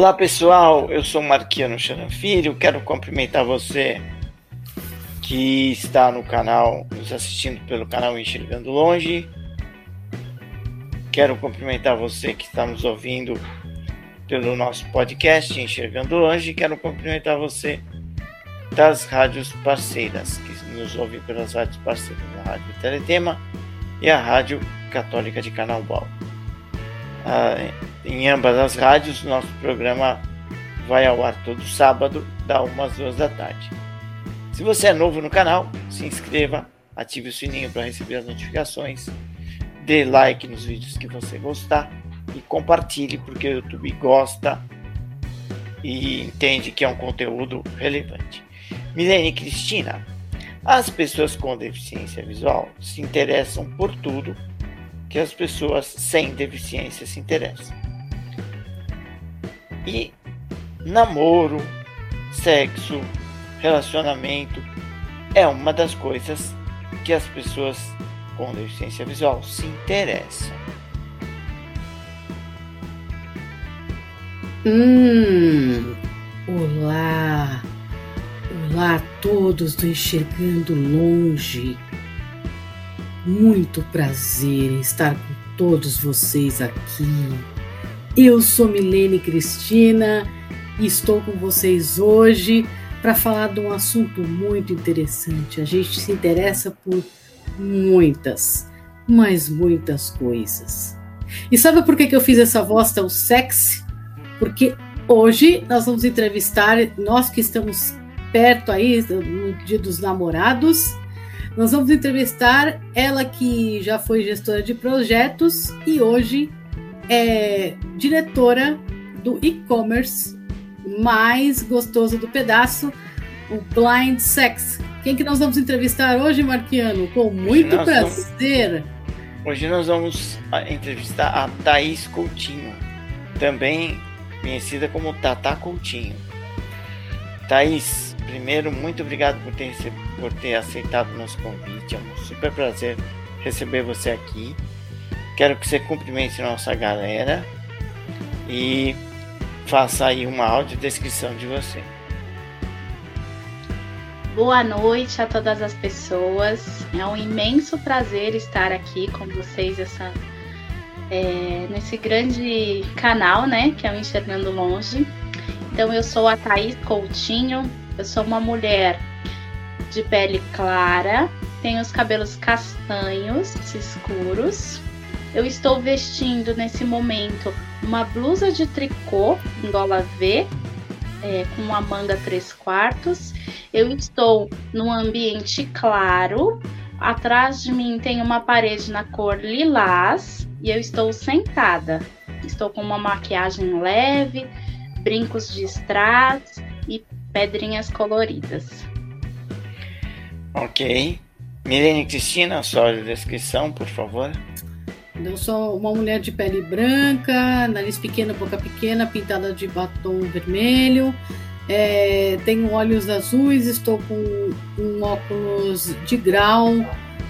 Olá pessoal, eu sou Marquiano Charan Filho, quero cumprimentar você que está no canal, nos assistindo pelo canal Enxergando Longe. Quero cumprimentar você que está nos ouvindo pelo nosso podcast Enxergando Longe. Quero cumprimentar você das rádios parceiras, que nos ouvem pelas rádios parceiras, a Rádio Teletema e a Rádio Católica de Canalbal. Ah, em ambas as rádios, nosso programa vai ao ar todo sábado, da 1 às 2 da tarde. Se você é novo no canal, se inscreva, ative o sininho para receber as notificações, dê like nos vídeos que você gostar e compartilhe, porque o YouTube gosta e entende que é um conteúdo relevante. Milene Cristina, as pessoas com deficiência visual se interessam por tudo que as pessoas sem deficiência se interessam. E namoro, sexo, relacionamento é uma das coisas que as pessoas com deficiência visual se interessam. Hum, olá, olá a todos do Enxergando Longe. Muito prazer em estar com todos vocês aqui. Eu sou Milene Cristina e estou com vocês hoje para falar de um assunto muito interessante. A gente se interessa por muitas, mas muitas coisas. E sabe por que, que eu fiz essa voz tão sexy? Porque hoje nós vamos entrevistar, nós que estamos perto aí no Dia dos Namorados, nós vamos entrevistar ela que já foi gestora de projetos e hoje é diretora do e-commerce mais gostoso do pedaço, o Blind Sex. Quem que nós vamos entrevistar hoje, Marquiano? Com muito hoje prazer. Vamos, hoje nós vamos entrevistar a Thaís Coutinho, também conhecida como Tata Coutinho. Thaís, primeiro, muito obrigado por ter, por ter aceitado o nosso convite. É um super prazer receber você aqui. Quero que você cumprimente nossa galera e faça aí uma audiodescrição de você. Boa noite a todas as pessoas. É um imenso prazer estar aqui com vocês essa, é, nesse grande canal, né, que é o Enxergando Longe. Então eu sou a Thaís Coutinho, eu sou uma mulher de pele clara, tenho os cabelos castanhos, escuros. Eu estou vestindo nesse momento uma blusa de tricô em gola V, é, com uma manga 3 quartos. Eu estou num ambiente claro. Atrás de mim tem uma parede na cor lilás e eu estou sentada. Estou com uma maquiagem leve, brincos de strass e pedrinhas coloridas. Ok. Milene Cristina, sua descrição, por favor. Eu sou uma mulher de pele branca, nariz pequeno, boca pequena, pintada de batom vermelho. É, tenho olhos azuis, estou com um óculos de grau,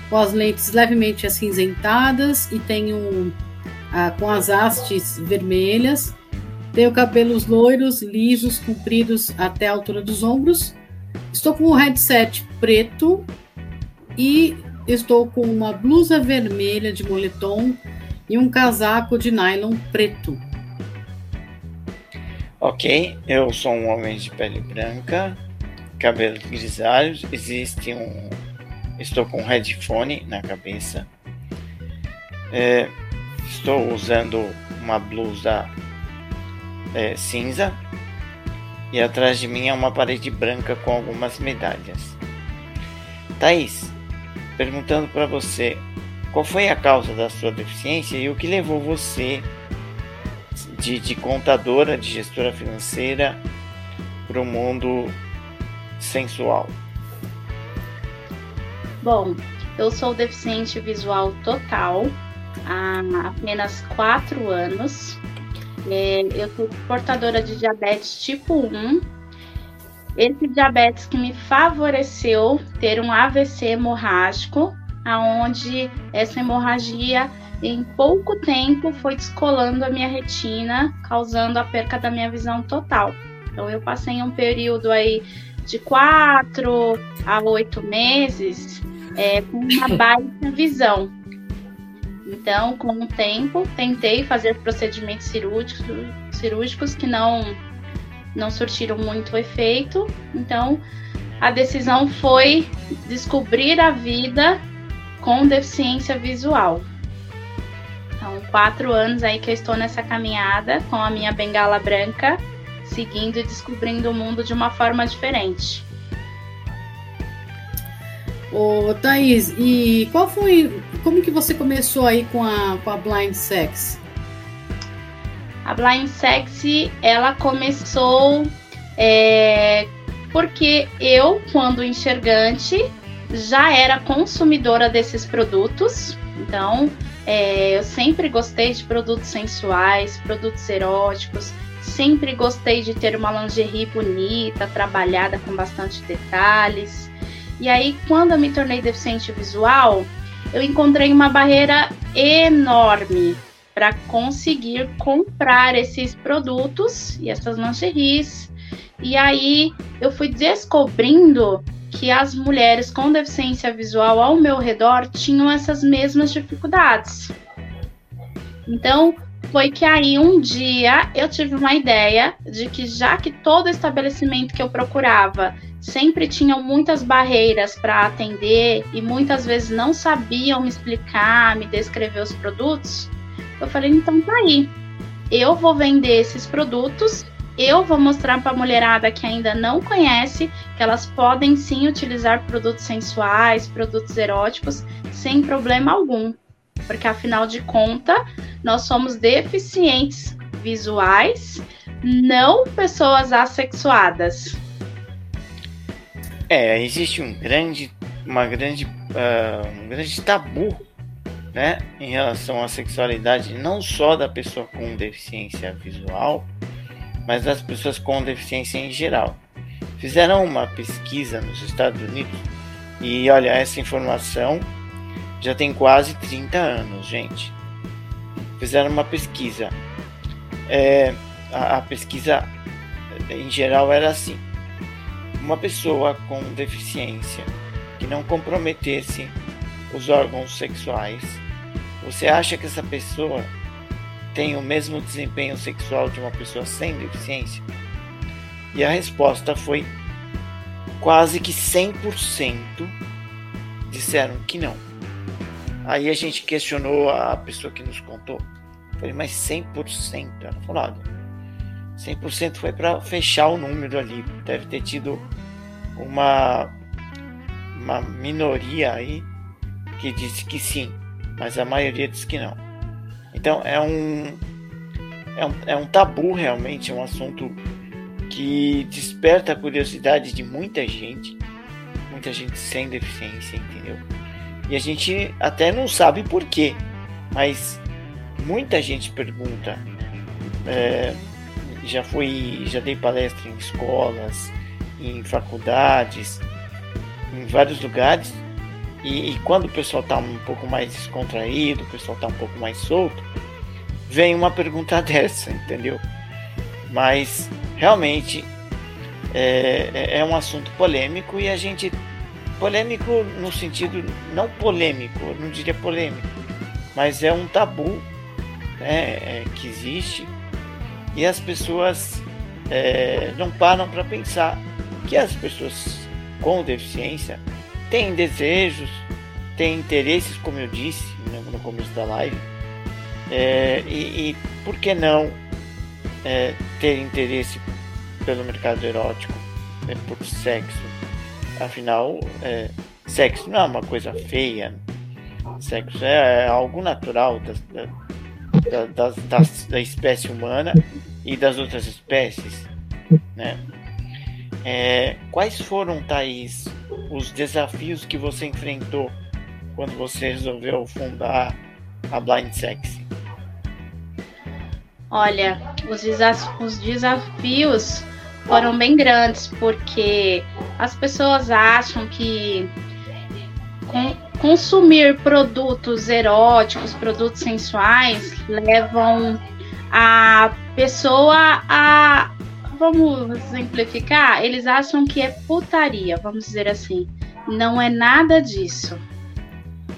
com as lentes levemente acinzentadas e tenho ah, com as hastes vermelhas. Tenho cabelos loiros, lisos, compridos até a altura dos ombros. Estou com um headset preto e estou com uma blusa vermelha de moletom e um casaco de nylon preto. Ok, eu sou um homem de pele branca, cabelos grisalhos, existe um. Estou com um headphone na cabeça. É, estou usando uma blusa é, cinza e atrás de mim é uma parede branca com algumas medalhas. Thaís, perguntando para você qual foi a causa da sua deficiência e o que levou você de, de contadora, de gestora financeira para o mundo sensual. Bom, eu sou deficiente visual total há apenas 4 anos. É, eu sou portadora de diabetes tipo 1. Esse diabetes que me favoreceu ter um AVC hemorrágico, aonde essa hemorragia em pouco tempo foi descolando a minha retina, causando a perca da minha visão total. Então eu passei um período aí de quatro a oito meses é, com uma baixa visão. Então, com o tempo, tentei fazer procedimentos cirúrgicos, cirúrgicos que não, não surtiram muito efeito. Então, a decisão foi descobrir a vida com deficiência visual. Então, quatro anos aí que eu estou nessa caminhada com a minha bengala branca, seguindo e descobrindo o mundo de uma forma diferente. Ô, Thaís, e qual foi. Como que você começou aí com a, com a Blind Sex? A Blind Sex, ela começou é, porque eu, quando enxergante, já era consumidora desses produtos. Então, é, eu sempre gostei de produtos sensuais, produtos eróticos. Sempre gostei de ter uma lingerie bonita, trabalhada com bastante detalhes. E aí, quando eu me tornei deficiente visual, eu encontrei uma barreira enorme para conseguir comprar esses produtos e essas lingeries. E aí eu fui descobrindo que as mulheres com deficiência visual ao meu redor tinham essas mesmas dificuldades. Então, foi que aí um dia eu tive uma ideia de que já que todo estabelecimento que eu procurava sempre tinham muitas barreiras para atender e muitas vezes não sabiam me explicar, me descrever os produtos, eu falei, então tá aí. Eu vou vender esses produtos, eu vou mostrar para a mulherada que ainda não conhece que elas podem sim utilizar produtos sensuais, produtos eróticos sem problema algum. Porque afinal de contas, nós somos deficientes visuais, não pessoas assexuadas. É, existe um grande, uma grande, uh, um grande tabu, né, em relação à sexualidade, não só da pessoa com deficiência visual, mas das pessoas com deficiência em geral. Fizeram uma pesquisa nos Estados Unidos e olha, essa informação já tem quase 30 anos, gente. Fizeram uma pesquisa. É, a, a pesquisa em geral era assim uma pessoa com deficiência que não comprometesse os órgãos sexuais, você acha que essa pessoa tem o mesmo desempenho sexual de uma pessoa sem deficiência? E a resposta foi quase que 100% disseram que não. Aí a gente questionou a pessoa que nos contou. Falei, mas 100%? Ela falou, olha, 100% foi para fechar o número ali. Deve ter tido uma, uma minoria aí que disse que sim, mas a maioria disse que não. Então é um, é um, é um tabu realmente, é um assunto que desperta a curiosidade de muita gente, muita gente sem deficiência, entendeu? E a gente até não sabe por quê, mas muita gente pergunta. É, já fui, já dei palestra em escolas, em faculdades, em vários lugares. E, e quando o pessoal está um pouco mais descontraído, o pessoal está um pouco mais solto, vem uma pergunta dessa, entendeu? Mas realmente é, é, é um assunto polêmico e a gente polêmico no sentido não polêmico, não diria polêmico, mas é um tabu né, é, que existe e as pessoas é, não param para pensar que as pessoas com deficiência têm desejos, têm interesses, como eu disse no começo da live, é, e, e, por que não é, ter interesse pelo mercado erótico, né, por sexo? Afinal, é, sexo não é uma coisa feia. Sexo é algo natural da, da espécie humana e das outras espécies, né? É, quais foram, Thaís, os desafios que você enfrentou quando você resolveu fundar a Blind Sexy? Olha, os, os desafios foram bem grandes, porque as pessoas acham que consumir produtos eróticos, produtos sensuais, levam a pessoa a. Vamos exemplificar? Eles acham que é putaria, vamos dizer assim. Não é nada disso.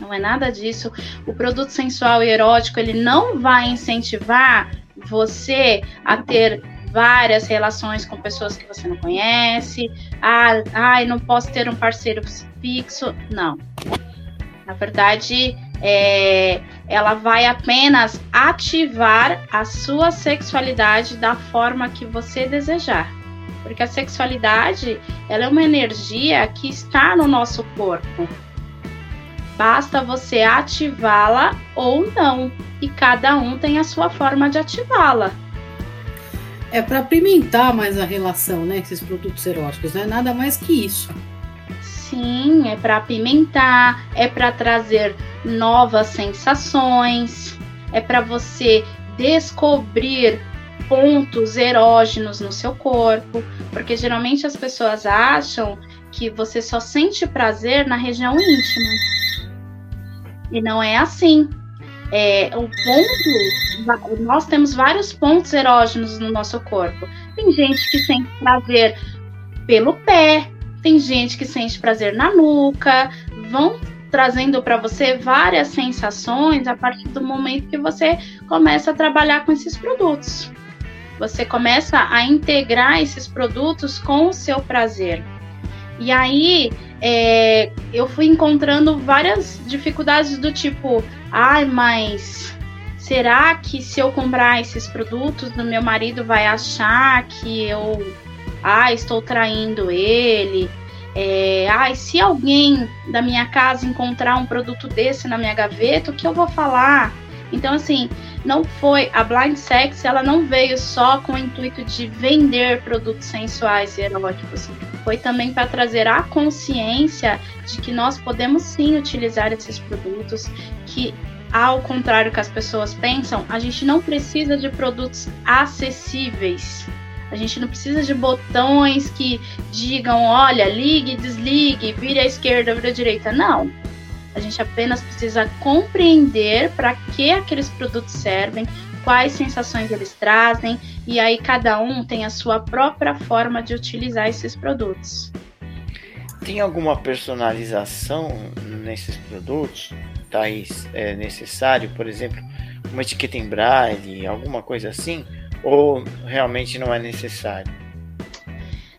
Não é nada disso. O produto sensual e erótico ele não vai incentivar você a ter várias relações com pessoas que você não conhece. Ah, ai, não posso ter um parceiro fixo. Não. Na verdade, é, ela vai apenas ativar a sua sexualidade da forma que você desejar. Porque a sexualidade, ela é uma energia que está no nosso corpo. Basta você ativá-la ou não. E cada um tem a sua forma de ativá-la. É para apimentar mais a relação, né? Esses produtos eróticos, não é nada mais que isso. Sim, é para apimentar, é para trazer novas sensações, é para você descobrir pontos erógenos no seu corpo, porque geralmente as pessoas acham que você só sente prazer na região íntima. E não é assim é, o ponto, nós temos vários pontos erógenos no nosso corpo. Tem gente que sente prazer pelo pé, tem gente que sente prazer na nuca, vão trazendo para você várias sensações a partir do momento que você começa a trabalhar com esses produtos. Você começa a integrar esses produtos com o seu prazer. E aí é, eu fui encontrando várias dificuldades do tipo, ai, mas será que se eu comprar esses produtos do meu marido vai achar que eu ah, estou traindo ele? É, ai, se alguém da minha casa encontrar um produto desse na minha gaveta, o que eu vou falar? Então, assim, não foi. A Blind Sex, ela não veio só com o intuito de vender produtos sensuais e eróticos. Foi também para trazer a consciência de que nós podemos sim utilizar esses produtos, que ao contrário que as pessoas pensam, a gente não precisa de produtos acessíveis. A gente não precisa de botões que digam, olha, ligue, desligue, vire à esquerda, vire à direita. Não. A gente apenas precisa compreender para que aqueles produtos servem, quais sensações eles trazem, e aí cada um tem a sua própria forma de utilizar esses produtos. Tem alguma personalização nesses produtos, Thaís, é necessário? Por exemplo, uma etiqueta em braille, alguma coisa assim? Ou realmente não é necessário?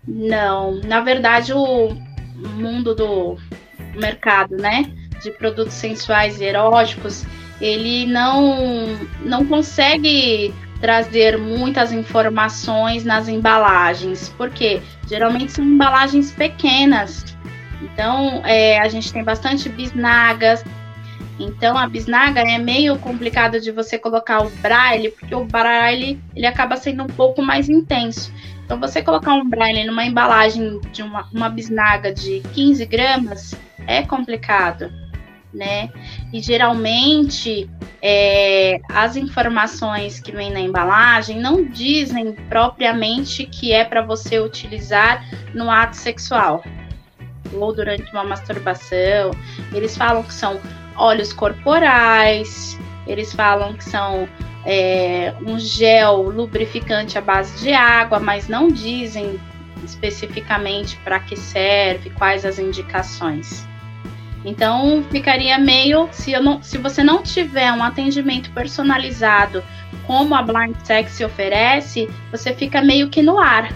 Não, na verdade o mundo do mercado, né? de produtos sensuais e eróticos, ele não, não consegue trazer muitas informações nas embalagens, porque geralmente são embalagens pequenas. Então, é, a gente tem bastante bisnagas. Então, a bisnaga é meio complicado de você colocar o braille, porque o braille ele acaba sendo um pouco mais intenso. Então, você colocar um braille numa embalagem de uma, uma bisnaga de 15 gramas é complicado né? E geralmente é, as informações que vêm na embalagem não dizem propriamente que é para você utilizar no ato sexual ou durante uma masturbação. Eles falam que são óleos corporais, eles falam que são é, um gel lubrificante à base de água, mas não dizem especificamente para que serve, quais as indicações. Então ficaria meio se não, se você não tiver um atendimento personalizado como a Blind Sex oferece, você fica meio que no ar.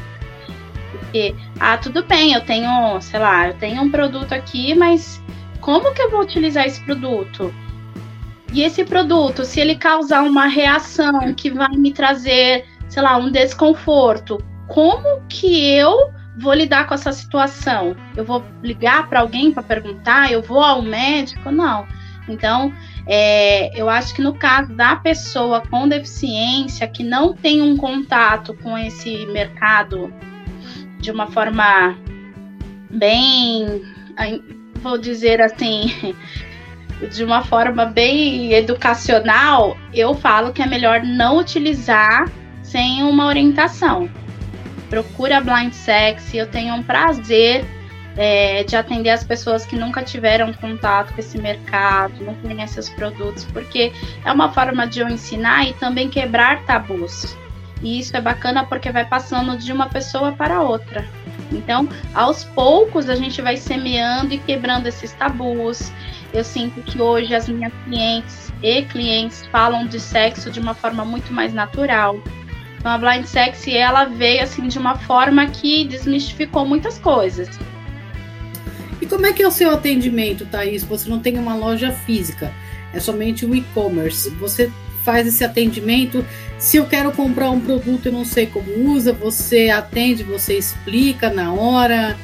Porque, ah, tudo bem, eu tenho, sei lá, eu tenho um produto aqui, mas como que eu vou utilizar esse produto? E esse produto, se ele causar uma reação que vai me trazer, sei lá, um desconforto, como que eu vou lidar com essa situação? Eu vou ligar para alguém para perguntar? Eu vou ao médico? Não. Então, é, eu acho que no caso da pessoa com deficiência que não tem um contato com esse mercado de uma forma bem, vou dizer assim, de uma forma bem educacional, eu falo que é melhor não utilizar sem uma orientação. Procura Blind Sex, eu tenho um prazer é, de atender as pessoas que nunca tiveram contato com esse mercado, não conhecem os produtos, porque é uma forma de eu ensinar e também quebrar tabus. E isso é bacana porque vai passando de uma pessoa para outra. Então, aos poucos, a gente vai semeando e quebrando esses tabus. Eu sinto que hoje as minhas clientes e clientes falam de sexo de uma forma muito mais natural. Então, a Blind Sex, ela veio assim de uma forma que desmistificou muitas coisas. E como é que é o seu atendimento, Thaís? Você não tem uma loja física, é somente o e-commerce. Você faz esse atendimento. Se eu quero comprar um produto e não sei como usa, você atende, você explica na hora.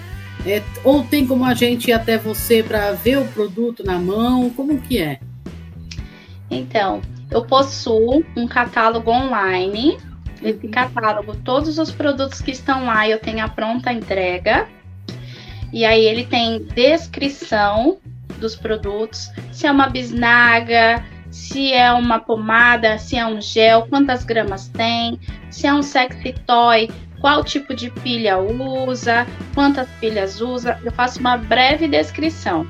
É, ou tem como a gente ir até você para ver o produto na mão? Como que é? Então, eu possuo um catálogo online. Esse catálogo, todos os produtos que estão lá, eu tenho a pronta entrega. E aí ele tem descrição dos produtos, se é uma bisnaga, se é uma pomada, se é um gel, quantas gramas tem, se é um sexy toy, qual tipo de pilha usa, quantas pilhas usa. Eu faço uma breve descrição.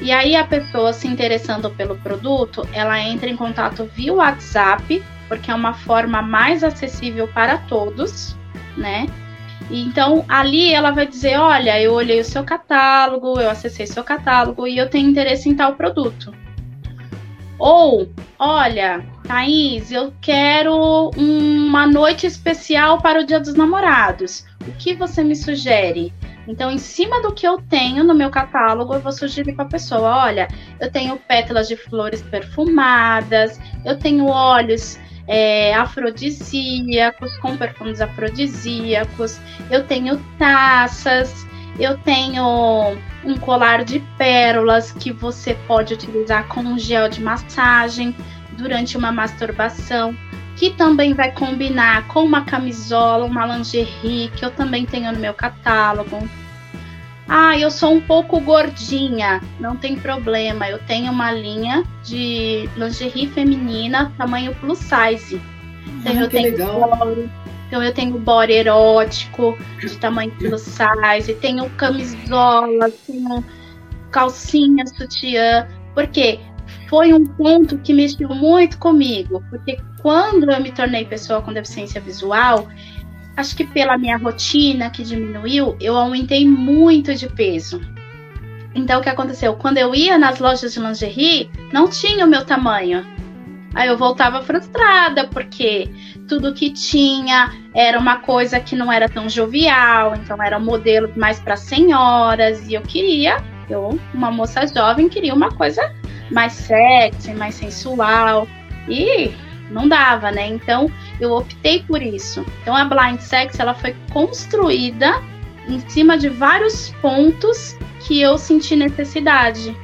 E aí a pessoa se interessando pelo produto, ela entra em contato via WhatsApp, porque é uma forma mais acessível para todos, né? Então, ali ela vai dizer: Olha, eu olhei o seu catálogo, eu acessei seu catálogo e eu tenho interesse em tal produto. Ou, olha, Thaís, eu quero uma noite especial para o Dia dos Namorados. O que você me sugere? Então, em cima do que eu tenho no meu catálogo, eu vou sugerir para a pessoa: olha, eu tenho pétalas de flores perfumadas, eu tenho óleos é, afrodisíacos, com perfumes afrodisíacos, eu tenho taças, eu tenho um colar de pérolas que você pode utilizar com gel de massagem durante uma masturbação, que também vai combinar com uma camisola, uma lingerie que eu também tenho no meu catálogo. Ah, eu sou um pouco gordinha. Não tem problema. Eu tenho uma linha de lingerie feminina, tamanho plus size. Então ah, eu tenho legal. Body, então eu tenho body erótico de tamanho plus size, tenho camisola, tenho calcinha, sutiã. Porque foi um ponto que mexeu muito comigo. Porque quando eu me tornei pessoa com deficiência visual, acho que pela minha rotina que diminuiu, eu aumentei muito de peso. Então, o que aconteceu? Quando eu ia nas lojas de lingerie, não tinha o meu tamanho. Aí eu voltava frustrada, porque tudo que tinha era uma coisa que não era tão jovial, então era um modelo mais para senhoras, e eu queria, eu, uma moça jovem, queria uma coisa mais sexy, mais sensual. E não dava, né? Então eu optei por isso. Então a Blind Sex ela foi construída em cima de vários pontos que eu senti necessidade,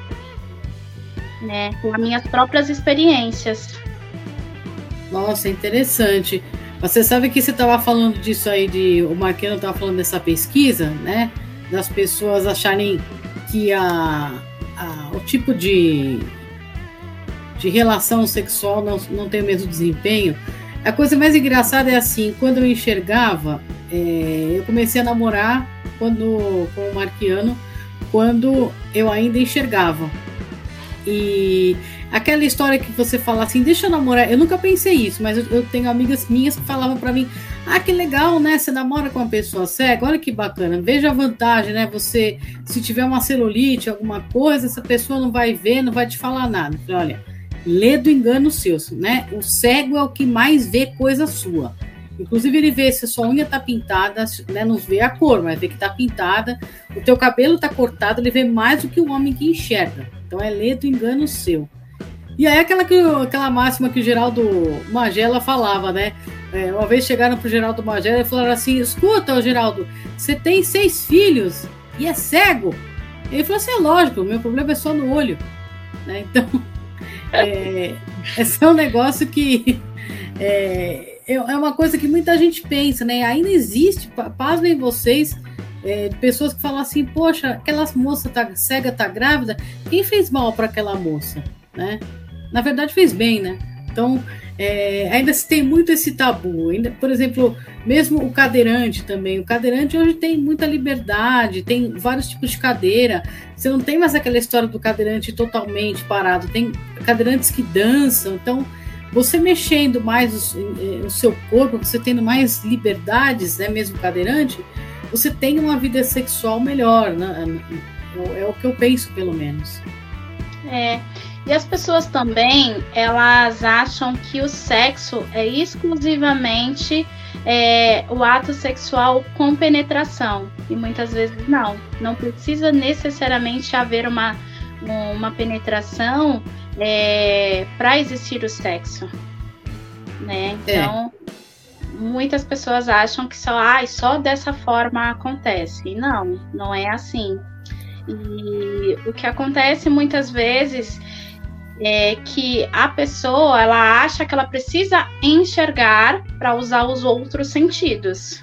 né? Com as minhas próprias experiências. Nossa, interessante. Você sabe que você estava falando disso aí de o Marquinhos estava falando dessa pesquisa, né? Das pessoas acharem que a, a o tipo de de relação sexual não, não tem o mesmo desempenho. A coisa mais engraçada é assim, quando eu enxergava, é, eu comecei a namorar quando, com o Marquiano quando eu ainda enxergava. E aquela história que você fala assim, deixa eu namorar, eu nunca pensei isso, mas eu, eu tenho amigas minhas que falavam para mim, ah, que legal, né? Você namora com uma pessoa cega, olha que bacana. Veja a vantagem, né? Você, se tiver uma celulite, alguma coisa, essa pessoa não vai ver, não vai te falar nada. Olha, lê do engano seu, né? O cego é o que mais vê coisa sua. Inclusive ele vê se a sua unha tá pintada, né? Não vê a cor, mas vê que tá pintada. O teu cabelo tá cortado, ele vê mais do que o homem que enxerga. Então é lê do engano seu. E aí aquela, aquela máxima que o Geraldo Magela falava, né? É, uma vez chegaram pro Geraldo Magela e falaram assim: escuta, Geraldo, você tem seis filhos e é cego. Ele falou assim: é lógico, meu problema é só no olho. Né? Então, é, esse é um negócio que é, é, é uma coisa que muita gente pensa, né? Ainda existe, pasmem vocês, é, pessoas que falam assim: poxa, aquela moça tá cega, tá grávida, quem fez mal para aquela moça? Né? Na verdade, fez bem, né? Então, é, ainda se tem muito esse tabu. Ainda, por exemplo, mesmo o cadeirante também. O cadeirante hoje tem muita liberdade, tem vários tipos de cadeira. Você não tem mais aquela história do cadeirante totalmente parado. Tem cadeirantes que dançam. Então, você mexendo mais o, o seu corpo, você tendo mais liberdades, né, mesmo cadeirante, você tem uma vida sexual melhor. Né? É, é o que eu penso, pelo menos. É. E as pessoas também, elas acham que o sexo é exclusivamente é, o ato sexual com penetração. E muitas vezes não. Não precisa necessariamente haver uma, uma penetração é, para existir o sexo. Né? É. Então, é. muitas pessoas acham que só, ah, só dessa forma acontece. E não, não é assim. E o que acontece muitas vezes é que a pessoa ela acha que ela precisa enxergar para usar os outros sentidos.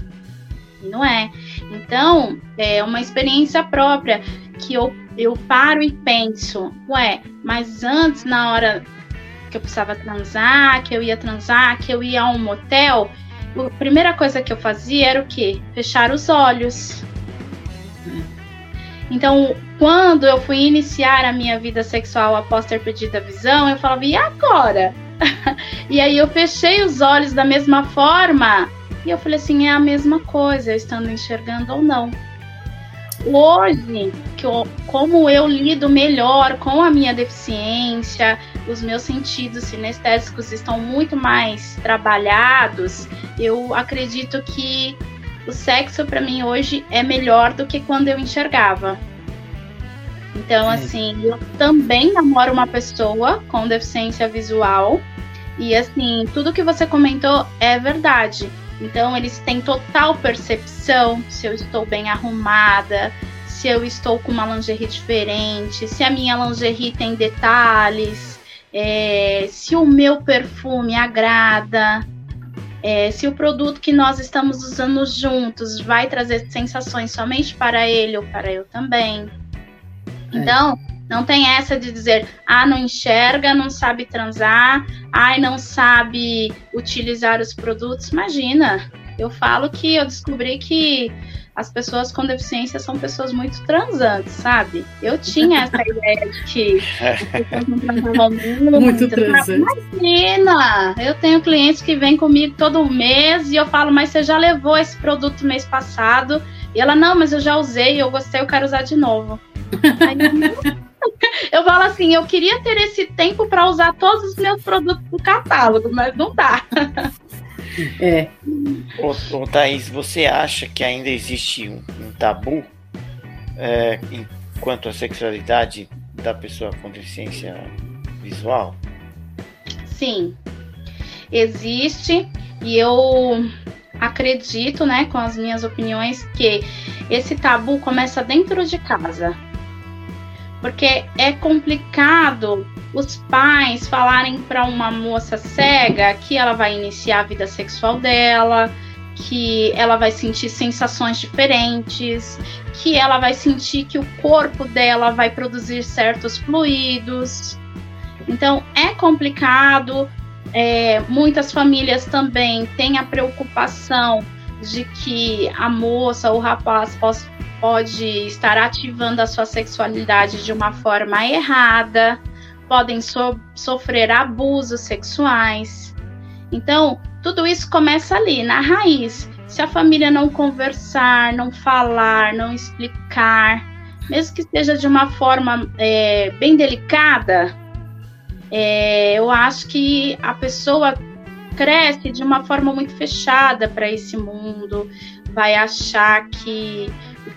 Não é. Então, é uma experiência própria que eu, eu paro e penso, ué, mas antes, na hora que eu precisava transar, que eu ia transar, que eu ia a um motel, a primeira coisa que eu fazia era o quê? Fechar os olhos. Então, quando eu fui iniciar a minha vida sexual após ter perdido a visão, eu falava, e agora? e aí eu fechei os olhos da mesma forma e eu falei assim, é a mesma coisa, estando enxergando ou não. Hoje, que eu, como eu lido melhor com a minha deficiência, os meus sentidos sinestésicos estão muito mais trabalhados, eu acredito que o sexo para mim hoje é melhor do que quando eu enxergava. Então, assim, eu também namoro uma pessoa com deficiência visual. E, assim, tudo que você comentou é verdade. Então, eles têm total percepção se eu estou bem arrumada, se eu estou com uma lingerie diferente, se a minha lingerie tem detalhes, é, se o meu perfume agrada. É, se o produto que nós estamos usando juntos vai trazer sensações somente para ele ou para eu também. É. Então, não tem essa de dizer, ah, não enxerga, não sabe transar, ai, não sabe utilizar os produtos. Imagina, eu falo que eu descobri que as pessoas com deficiência são pessoas muito transantes, sabe? Eu tinha essa ideia de que as pessoas não transavam muito. Muito transante. Imagina! Eu tenho clientes que vêm comigo todo mês e eu falo, mas você já levou esse produto mês passado? E ela, não, mas eu já usei, eu gostei, eu quero usar de novo. Aí, eu falo assim, eu queria ter esse tempo para usar todos os meus produtos do catálogo, mas não dá. É. Ô, ô Thaís, você acha que ainda existe um, um tabu é, enquanto à sexualidade da pessoa com deficiência visual? Sim, existe e eu acredito, né, com as minhas opiniões, que esse tabu começa dentro de casa. Porque é complicado os pais falarem para uma moça cega que ela vai iniciar a vida sexual dela, que ela vai sentir sensações diferentes, que ela vai sentir que o corpo dela vai produzir certos fluidos. Então é complicado. É, muitas famílias também têm a preocupação de que a moça ou o rapaz possa, pode estar ativando a sua sexualidade de uma forma errada podem so sofrer abusos sexuais. Então, tudo isso começa ali, na raiz. Se a família não conversar, não falar, não explicar, mesmo que seja de uma forma é, bem delicada, é, eu acho que a pessoa cresce de uma forma muito fechada para esse mundo, vai achar que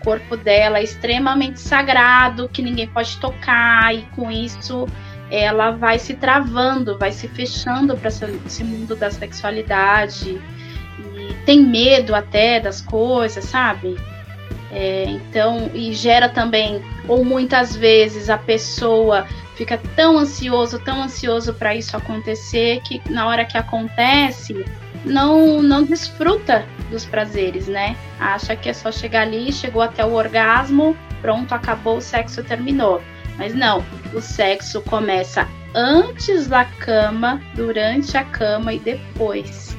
corpo dela é extremamente sagrado, que ninguém pode tocar, e com isso ela vai se travando, vai se fechando para esse mundo da sexualidade. tem medo até das coisas, sabe? É, então, e gera também, ou muitas vezes a pessoa fica tão ansioso, tão ansioso para isso acontecer que na hora que acontece não não desfruta dos prazeres, né? Acha que é só chegar ali, chegou até o orgasmo, pronto, acabou, o sexo terminou. Mas não, o sexo começa antes da cama, durante a cama e depois.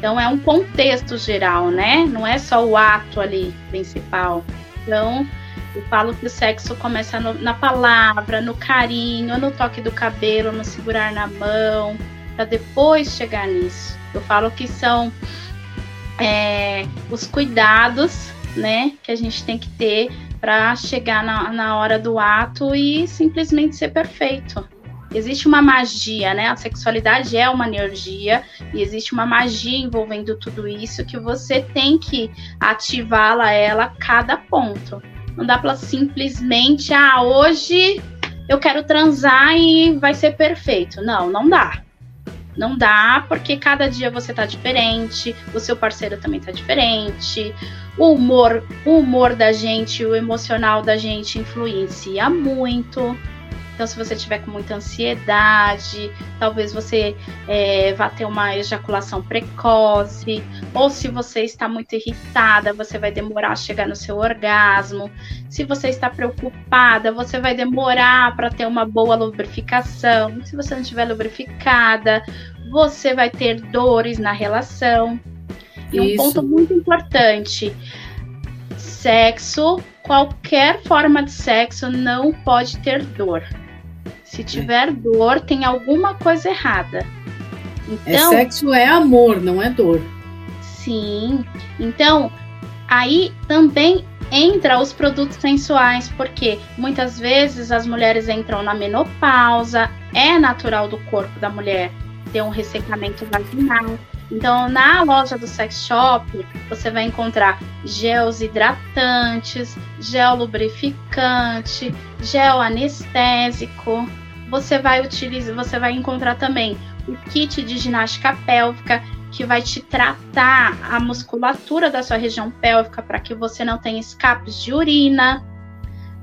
Então é um contexto geral, né? Não é só o ato ali principal. Então, eu falo que o sexo começa no, na palavra, no carinho, no toque do cabelo, no segurar na mão, para depois chegar nisso. Eu falo que são é, os cuidados, né, que a gente tem que ter para chegar na, na hora do ato e simplesmente ser perfeito. Existe uma magia, né? A sexualidade é uma energia e existe uma magia envolvendo tudo isso que você tem que ativá-la ela a cada ponto. Não dá para simplesmente, ah, hoje eu quero transar e vai ser perfeito. Não, não dá. Não dá, porque cada dia você tá diferente, o seu parceiro também tá diferente, o humor, o humor da gente, o emocional da gente influencia muito. Então, se você tiver com muita ansiedade, talvez você é, vá ter uma ejaculação precoce, ou se você está muito irritada, você vai demorar a chegar no seu orgasmo. Se você está preocupada, você vai demorar para ter uma boa lubrificação. Se você não estiver lubrificada, você vai ter dores na relação. E Isso. um ponto muito importante: sexo, qualquer forma de sexo não pode ter dor. Se tiver dor, tem alguma coisa errada. É então, é sexo é amor, não é dor. Sim. Então, aí também entra os produtos sensuais, porque muitas vezes as mulheres entram na menopausa, é natural do corpo da mulher ter um ressecamento vaginal. Então, na loja do sex shop, você vai encontrar gels hidratantes, gel lubrificante, gel anestésico, você vai utilizar, você vai encontrar também o kit de ginástica pélvica que vai te tratar a musculatura da sua região pélvica para que você não tenha escapes de urina.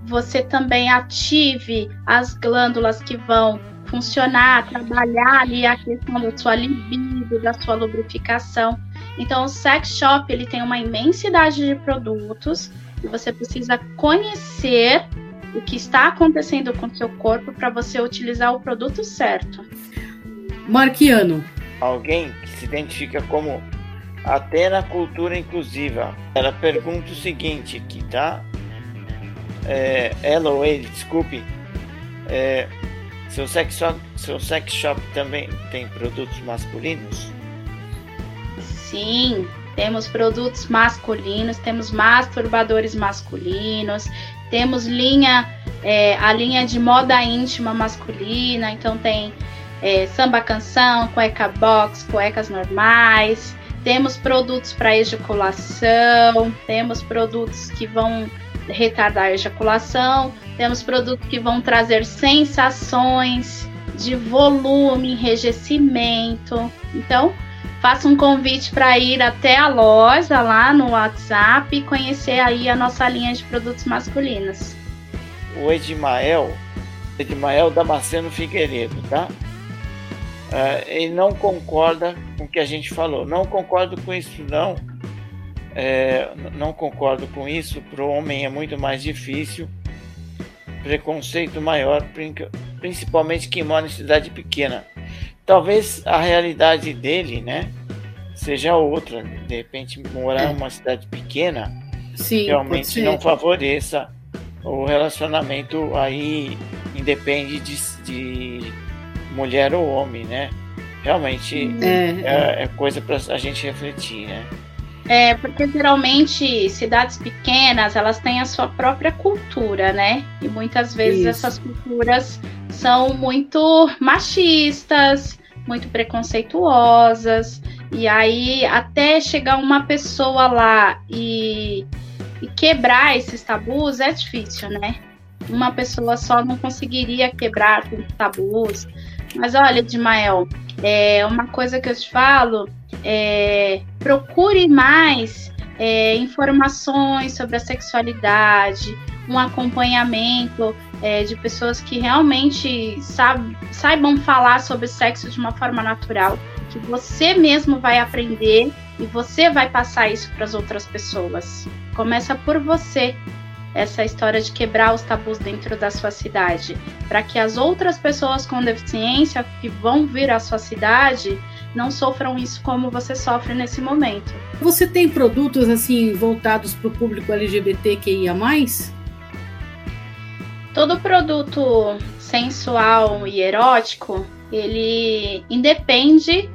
Você também ative as glândulas que vão funcionar, trabalhar ali a questão da sua libido, da sua lubrificação. Então, o sex shop ele tem uma imensidade de produtos e você precisa conhecer o que está acontecendo com o seu corpo para você utilizar o produto certo. Marquiano. Alguém que se identifica como até na cultura inclusiva. Ela pergunta o seguinte aqui, tá? É, ela ou ele, desculpe. É, seu, sex shop, seu sex shop também tem produtos masculinos? Sim, temos produtos masculinos, temos masturbadores masculinos, temos linha, é, a linha de moda íntima masculina, então tem é, samba canção, cueca box, cuecas normais. Temos produtos para ejaculação, temos produtos que vão retardar a ejaculação, temos produtos que vão trazer sensações de volume, enrijecimento. Então, faça um convite para ir até a loja lá no WhatsApp e conhecer aí a nossa linha de produtos masculinos. O Edmael, Edmael Damasceno Figueiredo, tá? Uh, ele não concorda com o que a gente falou. Não concordo com isso, não. É, não concordo com isso. Para o homem é muito mais difícil. Preconceito maior, principalmente quem mora em cidade pequena talvez a realidade dele, né, seja outra. De repente, morar é. em uma cidade pequena Sim, realmente não favoreça o relacionamento aí, independe de, de mulher ou homem, né? Realmente é, é, é coisa para a gente refletir, né? É, porque geralmente cidades pequenas, elas têm a sua própria cultura, né? E muitas vezes Isso. essas culturas são muito machistas, muito preconceituosas. E aí, até chegar uma pessoa lá e, e quebrar esses tabus é difícil, né? Uma pessoa só não conseguiria quebrar os tabus. Mas olha, Dimael, é uma coisa que eu te falo é, procure mais é, informações sobre a sexualidade, um acompanhamento é, de pessoas que realmente saib saibam falar sobre sexo de uma forma natural, que você mesmo vai aprender e você vai passar isso para as outras pessoas. Começa por você essa história de quebrar os tabus dentro da sua cidade, para que as outras pessoas com deficiência que vão vir à sua cidade não sofram isso como você sofre nesse momento. Você tem produtos assim voltados para o público LGBTQIA+. Todo produto sensual e erótico, ele independe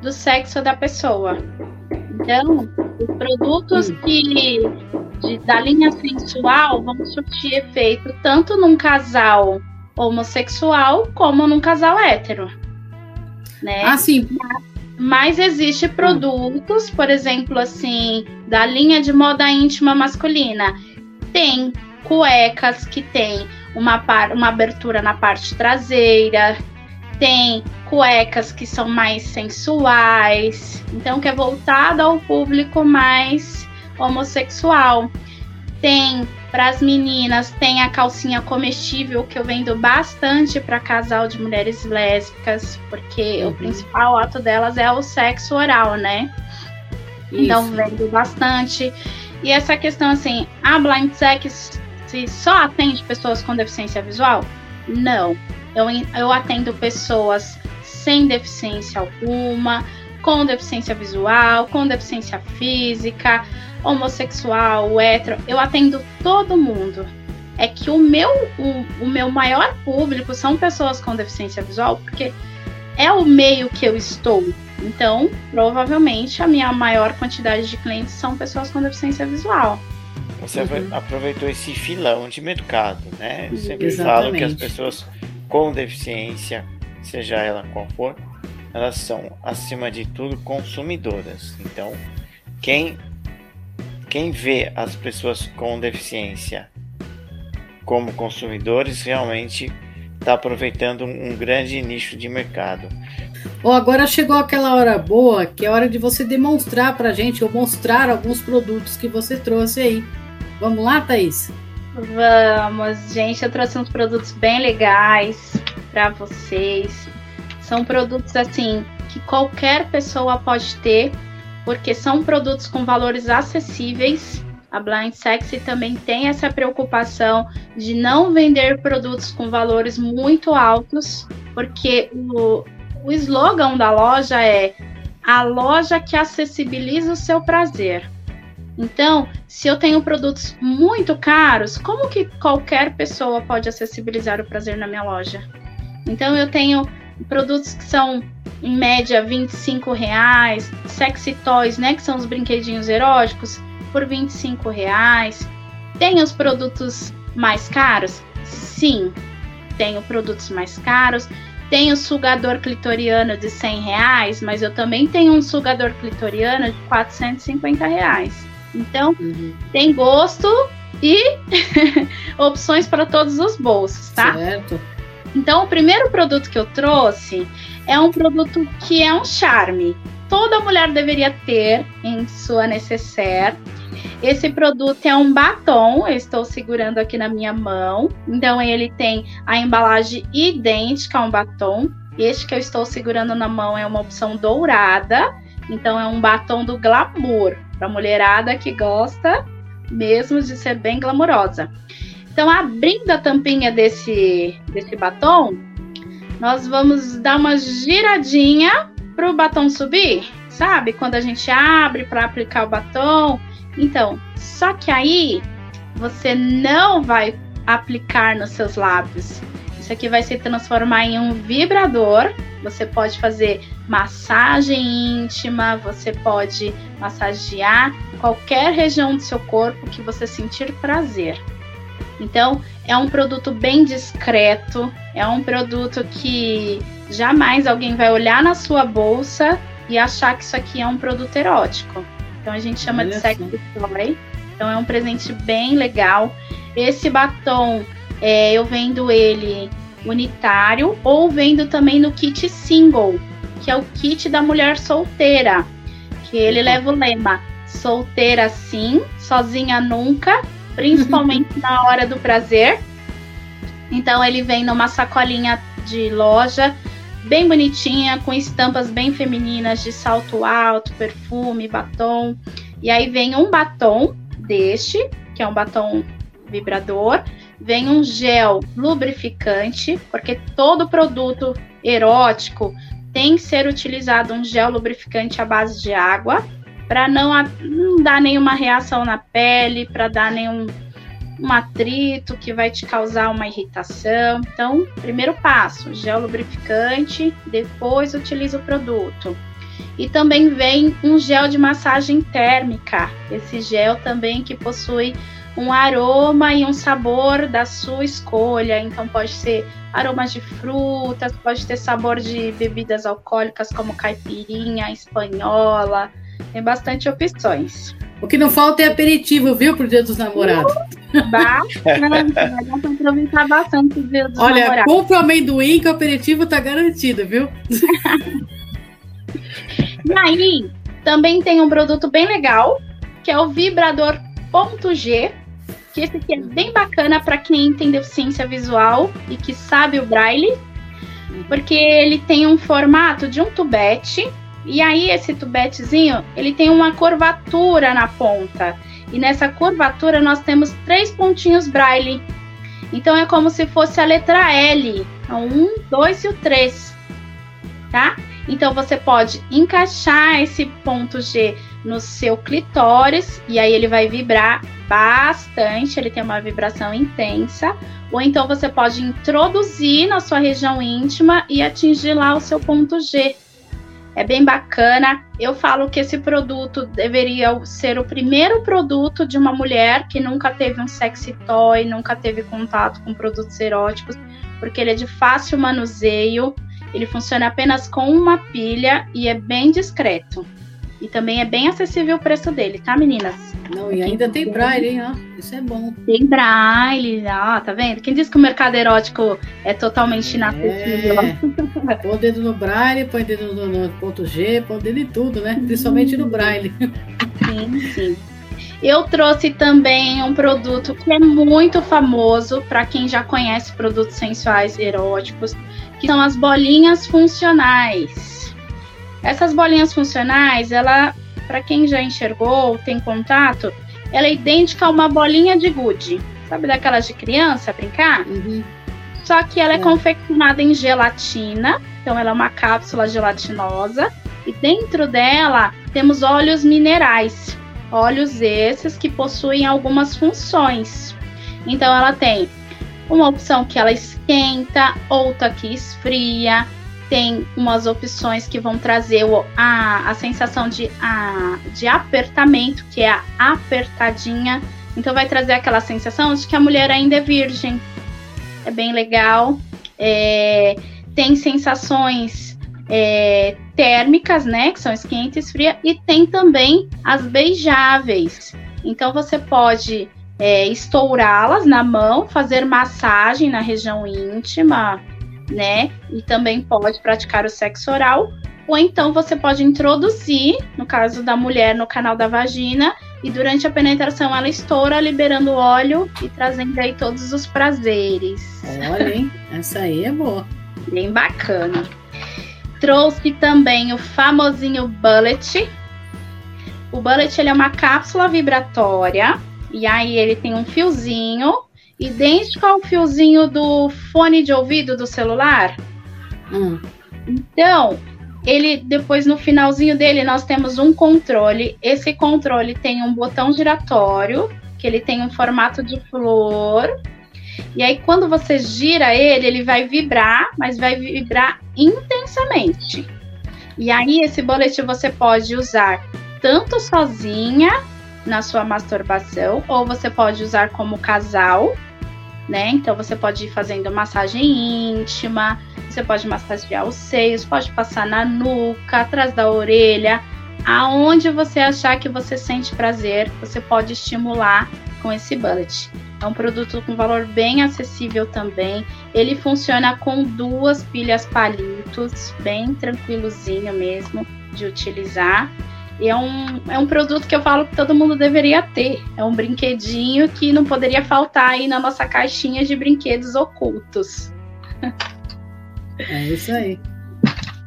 do sexo da pessoa. Então, os produtos hum. que de, da linha sensual vão surtir efeito tanto num casal homossexual como num casal hétero né? Ah, sim. Mas existe produtos, por exemplo, assim, da linha de moda íntima masculina. Tem cuecas que tem uma, par, uma abertura na parte traseira, tem cuecas que são mais sensuais, então que é voltada ao público mais homossexual. Tem para as meninas, tem a calcinha comestível que eu vendo bastante para casal de mulheres lésbicas, porque uhum. o principal ato delas é o sexo oral, né? Isso. Então vendo bastante. E essa questão assim, a blind sex se só atende pessoas com deficiência visual? Não. Eu, eu atendo pessoas sem deficiência alguma, com deficiência visual, com deficiência física, homossexual, hétero, eu atendo todo mundo. É que o meu, o, o meu maior público são pessoas com deficiência visual, porque é o meio que eu estou. Então, provavelmente, a minha maior quantidade de clientes são pessoas com deficiência visual. Você uhum. aproveitou esse filão de mercado, né? Eu sempre Exatamente. falo que as pessoas com deficiência, seja ela qual for, elas são, acima de tudo, consumidoras. Então, quem quem vê as pessoas com deficiência como consumidores realmente está aproveitando um grande nicho de mercado. Oh, agora chegou aquela hora boa, que é hora de você demonstrar para gente ou mostrar alguns produtos que você trouxe aí. Vamos lá, Thaís? Vamos, gente. Eu trouxe uns produtos bem legais para vocês. São produtos assim que qualquer pessoa pode ter porque são produtos com valores acessíveis. A Blind Sexy também tem essa preocupação de não vender produtos com valores muito altos, porque o, o slogan da loja é a loja que acessibiliza o seu prazer. Então, se eu tenho produtos muito caros, como que qualquer pessoa pode acessibilizar o prazer na minha loja? Então, eu tenho produtos que são em média 25 reais, sexy toys, né, que são os brinquedinhos eróticos, por 25 reais. Tem os produtos mais caros? Sim, tenho produtos mais caros. Tem o sugador clitoriano de 100 reais, mas eu também tenho um sugador clitoriano de 450 reais. Então, uhum. tem gosto e opções para todos os bolsos, tá? Certo. Então, o primeiro produto que eu trouxe é um produto que é um charme. Toda mulher deveria ter em sua necessaire. Esse produto é um batom, eu estou segurando aqui na minha mão. Então, ele tem a embalagem idêntica a um batom. Este que eu estou segurando na mão é uma opção dourada. Então, é um batom do glamour, para mulherada que gosta mesmo de ser bem glamourosa. Então, abrindo a tampinha desse, desse batom, nós vamos dar uma giradinha para o batom subir, sabe? Quando a gente abre para aplicar o batom. Então, só que aí você não vai aplicar nos seus lábios. Isso aqui vai se transformar em um vibrador. Você pode fazer massagem íntima, você pode massagear qualquer região do seu corpo que você sentir prazer. Então, é um produto bem discreto, é um produto que jamais alguém vai olhar na sua bolsa e achar que isso aqui é um produto erótico. Então, a gente chama Olha de sex toy. Então, é um presente bem legal. Esse batom, é, eu vendo ele unitário ou vendo também no kit single, que é o kit da mulher solteira. que ele leva o lema solteira sim, sozinha nunca, principalmente na hora do prazer. Então ele vem numa sacolinha de loja bem bonitinha, com estampas bem femininas de salto alto, perfume, batom. E aí vem um batom deste, que é um batom vibrador, vem um gel lubrificante, porque todo produto erótico tem que ser utilizado um gel lubrificante à base de água, para não, não dar nenhuma reação na pele, para dar nenhum um atrito que vai te causar uma irritação. Então, primeiro passo, gel lubrificante, depois utiliza o produto. E também vem um gel de massagem térmica. Esse gel também que possui um aroma e um sabor da sua escolha. Então pode ser aromas de frutas, pode ter sabor de bebidas alcoólicas como caipirinha, espanhola. Tem bastante opções. O que não falta é aperitivo, viu, pro Dia dos Namorados. Bastante, pra aproveitar bastante o Dia dos Olha, Namorados. compra o amendoim que o aperitivo tá garantido, viu? e aí, também tem um produto bem legal, que é o vibrador ponto G, que esse aqui é bem bacana para quem tem deficiência visual e que sabe o braille, porque ele tem um formato de um tubete, e aí esse tubetezinho, ele tem uma curvatura na ponta. E nessa curvatura nós temos três pontinhos braille. Então é como se fosse a letra L, o 1, 2 e o 3, tá? Então você pode encaixar esse ponto G no seu clitóris e aí ele vai vibrar bastante, ele tem uma vibração intensa, ou então você pode introduzir na sua região íntima e atingir lá o seu ponto G. É bem bacana. Eu falo que esse produto deveria ser o primeiro produto de uma mulher que nunca teve um sexy toy, nunca teve contato com produtos eróticos, porque ele é de fácil manuseio, ele funciona apenas com uma pilha e é bem discreto. E também é bem acessível o preço dele, tá, meninas? Não, e ainda tem braille, hein? Ó, isso é bom. Tem braille, ó, tá vendo? Quem diz que o mercado erótico é totalmente inacessível? É. põe o dedo no braille, põe o dedo no, no, ponto G, põe o dedo em tudo, né? Principalmente no braille. Sim, sim. Eu trouxe também um produto que é muito famoso para quem já conhece produtos sensuais e eróticos, que são as bolinhas funcionais. Essas bolinhas funcionais, ela, para quem já enxergou, tem contato, ela é idêntica a uma bolinha de gude. Sabe daquelas de criança brincar? Uhum. Só que ela é, é confeccionada em gelatina, então ela é uma cápsula gelatinosa e dentro dela temos óleos minerais. Óleos esses que possuem algumas funções. Então ela tem uma opção que ela esquenta, outra que esfria, tem umas opções que vão trazer a, a sensação de, a, de apertamento, que é a apertadinha. Então vai trazer aquela sensação de que a mulher ainda é virgem. É bem legal. É, tem sensações é, térmicas, né? Que são esquenta e fria. E tem também as beijáveis. Então você pode é, estourá-las na mão, fazer massagem na região íntima, né? E também pode praticar o sexo oral. Ou então você pode introduzir, no caso da mulher, no canal da vagina, e durante a penetração ela estoura, liberando óleo e trazendo aí todos os prazeres. Olha, hein? Essa aí é boa. Bem bacana. Trouxe também o famosinho Bullet. O Bullet ele é uma cápsula vibratória. E aí ele tem um fiozinho idêntico ao fiozinho do fone de ouvido do celular. Hum. Então, ele depois no finalzinho dele nós temos um controle. Esse controle tem um botão giratório, que ele tem um formato de flor. E aí quando você gira ele, ele vai vibrar, mas vai vibrar intensamente. E aí esse bolete você pode usar tanto sozinha na sua masturbação, ou você pode usar como casal, né? Então você pode ir fazendo massagem íntima, você pode massagear os seios, pode passar na nuca, atrás da orelha, aonde você achar que você sente prazer, você pode estimular com esse bullet. É um produto com valor bem acessível também. Ele funciona com duas pilhas palitos, bem tranquilozinho mesmo de utilizar. E é um, é um produto que eu falo que todo mundo deveria ter. É um brinquedinho que não poderia faltar aí na nossa caixinha de brinquedos ocultos. É isso aí.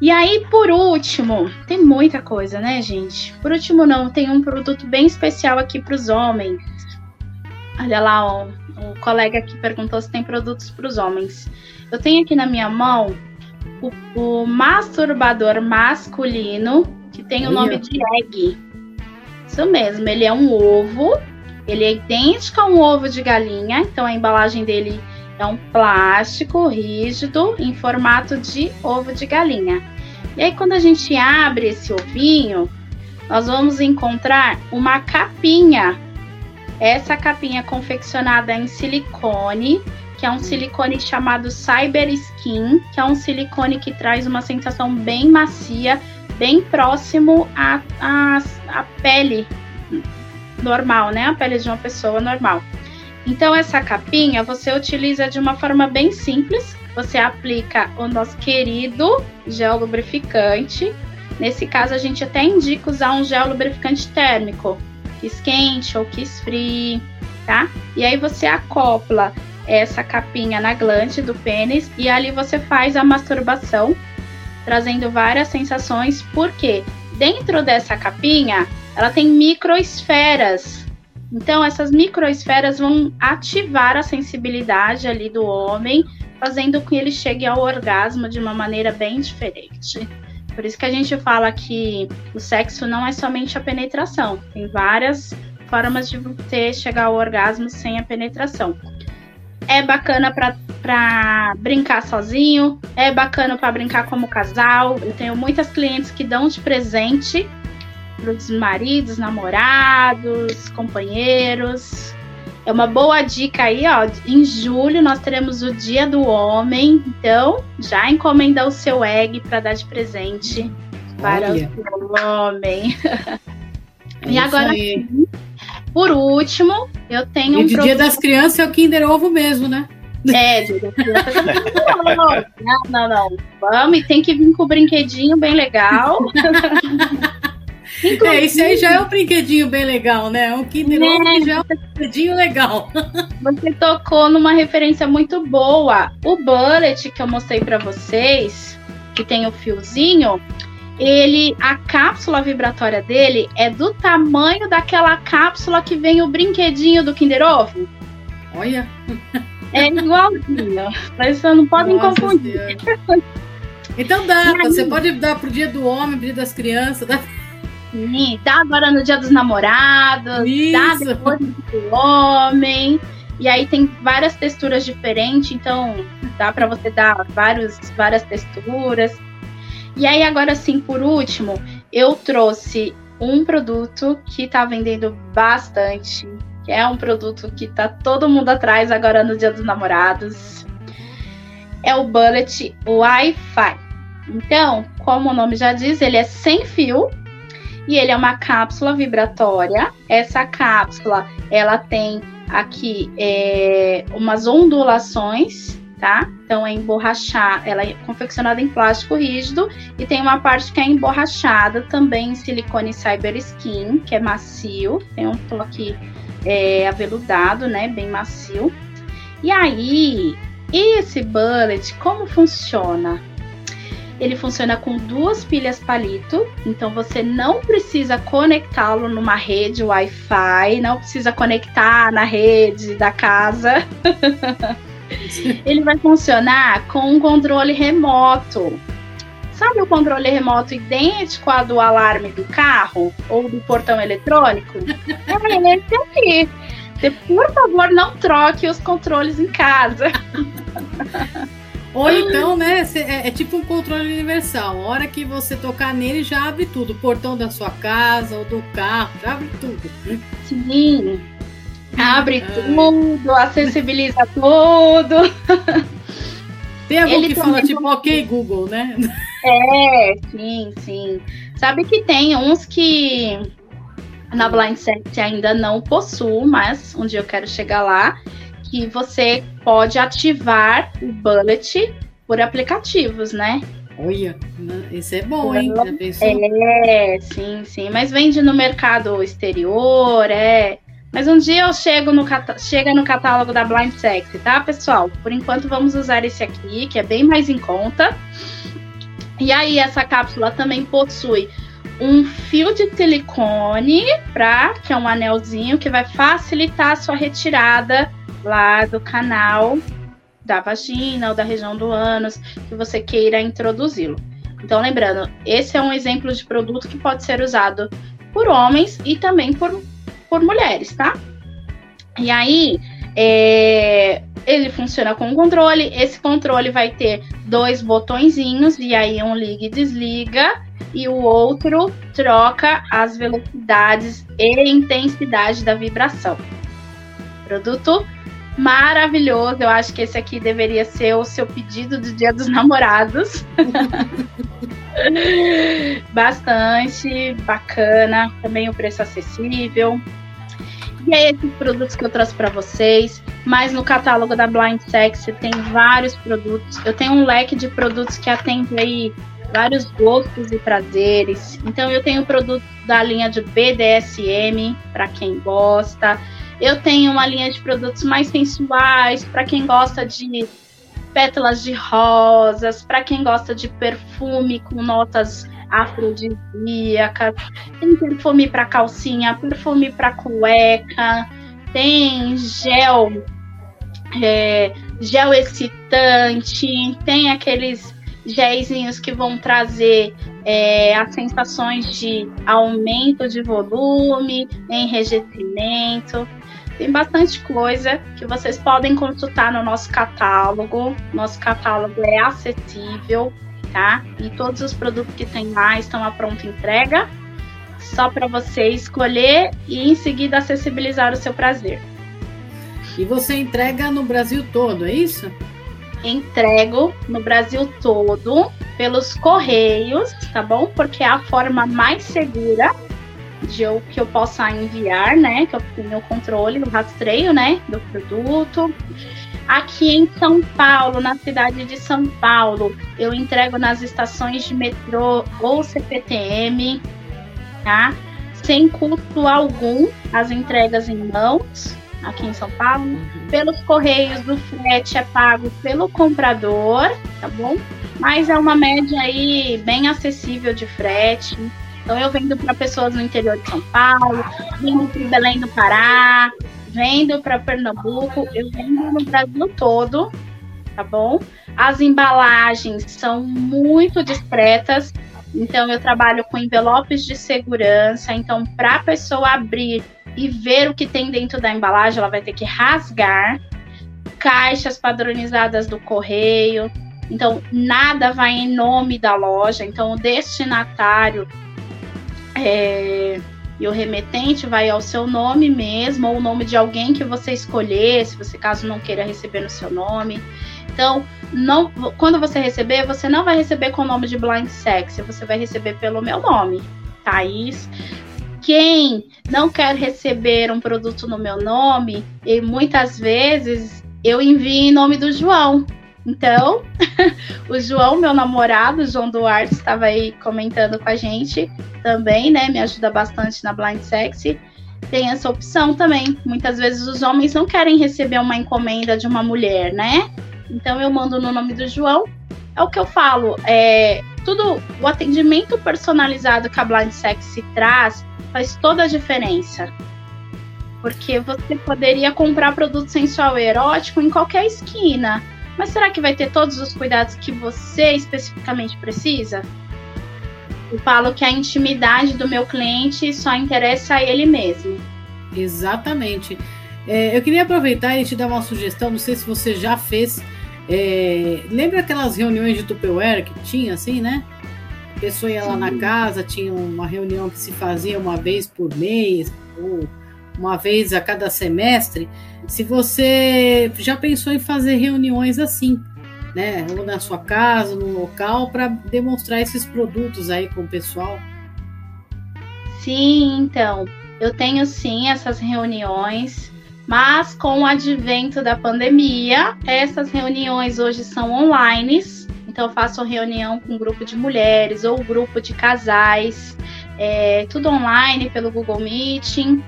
E aí, por último, tem muita coisa, né, gente? Por último, não, tem um produto bem especial aqui para os homens. Olha lá, ó, o colega aqui perguntou se tem produtos para os homens. Eu tenho aqui na minha mão o, o masturbador masculino, que tem o nome de egg. Isso mesmo, ele é um ovo, ele é idêntico a um ovo de galinha, então a embalagem dele é um plástico rígido em formato de ovo de galinha. E aí, quando a gente abre esse ovinho, nós vamos encontrar uma capinha. Essa capinha é confeccionada em silicone, que é um silicone chamado Cyber Skin, que é um silicone que traz uma sensação bem macia, bem próximo à, à, à pele normal, né? A pele de uma pessoa normal. Então, essa capinha você utiliza de uma forma bem simples. Você aplica o nosso querido gel lubrificante. Nesse caso, a gente até indica usar um gel lubrificante térmico, que esquente ou que esfrie, tá? E aí você acopla essa capinha na glande do pênis e ali você faz a masturbação, trazendo várias sensações, porque dentro dessa capinha ela tem microesferas então, essas microesferas vão ativar a sensibilidade ali do homem, fazendo com que ele chegue ao orgasmo de uma maneira bem diferente. Por isso que a gente fala que o sexo não é somente a penetração, tem várias formas de você chegar ao orgasmo sem a penetração. É bacana para brincar sozinho, é bacana para brincar como casal. Eu tenho muitas clientes que dão de presente para os maridos, namorados, companheiros. É uma boa dica aí, ó. Em julho nós teremos o Dia do Homem, então já encomenda o seu egg para dar de presente para Olha. o homem. É e agora, sim, por último, eu tenho e um. De Dia das Crianças é o Kinder Ovo mesmo, né? É, Dia das Crianças. É não, não, não. Vamos, e tem que vir com o brinquedinho bem legal. Inclusive, é, isso aí já é um brinquedinho bem legal, né? Um Kinder né? Ovo já é um brinquedinho legal. Você tocou numa referência muito boa. O bullet que eu mostrei para vocês, que tem o fiozinho, ele, a cápsula vibratória dele é do tamanho daquela cápsula que vem o brinquedinho do Kinder Ovo. Olha. É igualzinho. Mas vocês não podem Nossa confundir. Então dá, você pode dar pro dia do homem, pro dia das crianças, dá Sim, dá agora no dia dos namorados, Isso. dá depois do homem. E aí tem várias texturas diferentes, então dá para você dar vários, várias texturas. E aí agora sim, por último, eu trouxe um produto que está vendendo bastante, que é um produto que tá todo mundo atrás agora no Dia dos Namorados. É o Bullet Wi-Fi. Então, como o nome já diz, ele é sem fio, e ele é uma cápsula vibratória. Essa cápsula, ela tem aqui é, umas ondulações, tá? Então é emborrachada, ela é confeccionada em plástico rígido e tem uma parte que é emborrachada também em silicone cyber skin, que é macio, tem um toque é, aveludado, né? Bem macio. E aí, esse bullet, como funciona? Ele funciona com duas pilhas palito, então você não precisa conectá-lo numa rede Wi-Fi, não precisa conectar na rede da casa. Ele vai funcionar com um controle remoto. Sabe o controle remoto idêntico ao do alarme do carro ou do portão eletrônico? é esse aqui. Você, por favor, não troque os controles em casa. Ou então, né, é, é, tipo um controle universal. A hora que você tocar nele, já abre tudo. O portão da sua casa ou do carro, já abre tudo. Sim. Abre ah. tudo, acessibiliza tudo. Tem algum Ele que fala tipo, ok, Google, né? É, sim, sim. Sabe que tem uns que na Blind Set ainda não possuo, mas um dia eu quero chegar lá que você pode ativar o bullet por aplicativos, né? Olha, isso é bom, hein? É, sim, sim. Mas vende no mercado exterior, é. Mas um dia eu chego no, chega no catálogo da Blind Sexy, tá, pessoal? Por enquanto vamos usar esse aqui, que é bem mais em conta. E aí, essa cápsula também possui um fio de silicone, pra, que é um anelzinho que vai facilitar a sua retirada lá do canal da vagina ou da região do ânus que você queira introduzi-lo. Então, lembrando, esse é um exemplo de produto que pode ser usado por homens e também por, por mulheres, tá? E aí, é, ele funciona com controle. Esse controle vai ter dois botõezinhos, e aí um liga e desliga, e o outro troca as velocidades e intensidade da vibração. Produto maravilhoso. Eu acho que esse aqui deveria ser o seu pedido do Dia dos Namorados. Bastante bacana, também o preço acessível. E aí, esses produtos que eu trouxe para vocês. Mas no catálogo da Blind Sex tem vários produtos. Eu tenho um leque de produtos que atende aí vários gostos e prazeres. Então eu tenho produtos da linha de BDSM para quem gosta. Eu tenho uma linha de produtos mais sensuais para quem gosta de pétalas de rosas, para quem gosta de perfume com notas afrodisíacas. Tem perfume para calcinha, perfume para cueca, tem gel, é, gel excitante, tem aqueles gelzinhos que vão trazer é, as sensações de aumento de volume, enrijecimento. Tem bastante coisa que vocês podem consultar no nosso catálogo. Nosso catálogo é acessível, tá? E todos os produtos que tem lá estão à pronta entrega. Só para você escolher e em seguida acessibilizar o seu prazer. E você entrega no Brasil todo, é isso? Entrego no Brasil todo pelos correios, tá bom? Porque é a forma mais segura de eu, que eu possa enviar, né? Que eu tenho o controle, o rastreio, né? Do produto. Aqui em São Paulo, na cidade de São Paulo, eu entrego nas estações de metrô ou CPTM, tá? Sem custo algum, as entregas em mãos, aqui em São Paulo. Uhum. Pelos correios, do frete é pago pelo comprador, tá bom? Mas é uma média aí bem acessível de frete. Então eu vendo para pessoas no interior de São Paulo, vendo para Belém do Pará, vendo para Pernambuco, eu vendo no Brasil todo, tá bom? As embalagens são muito discretas, então eu trabalho com envelopes de segurança, então para a pessoa abrir e ver o que tem dentro da embalagem, ela vai ter que rasgar caixas padronizadas do correio. Então, nada vai em nome da loja. Então, o destinatário é, e o remetente vai ao seu nome mesmo, ou o nome de alguém que você escolher, se você caso não queira receber no seu nome. Então, não, quando você receber, você não vai receber com o nome de Blind Sex, você vai receber pelo meu nome, Thaís. Quem não quer receber um produto no meu nome, e muitas vezes eu envio em nome do João. Então, o João, meu namorado, João Duarte, estava aí comentando com a gente também, né? Me ajuda bastante na Blind Sexy. Tem essa opção também. Muitas vezes os homens não querem receber uma encomenda de uma mulher, né? Então eu mando no nome do João. É o que eu falo. É, tudo o atendimento personalizado que a Blind Sexy traz faz toda a diferença. Porque você poderia comprar produto sensual e erótico em qualquer esquina mas será que vai ter todos os cuidados que você especificamente precisa? Eu falo que a intimidade do meu cliente só interessa a ele mesmo. Exatamente. É, eu queria aproveitar e te dar uma sugestão, não sei se você já fez. É, lembra aquelas reuniões de Tupperware que tinha, assim, né? A pessoa ia Sim. lá na casa, tinha uma reunião que se fazia uma vez por mês, ou uma vez a cada semestre. Se você já pensou em fazer reuniões assim, né, ou na sua casa, no local, para demonstrar esses produtos aí com o pessoal? Sim, então, eu tenho sim essas reuniões, mas com o advento da pandemia, essas reuniões hoje são online. Então eu faço reunião com um grupo de mulheres ou grupo de casais, é, tudo online pelo Google Meeting.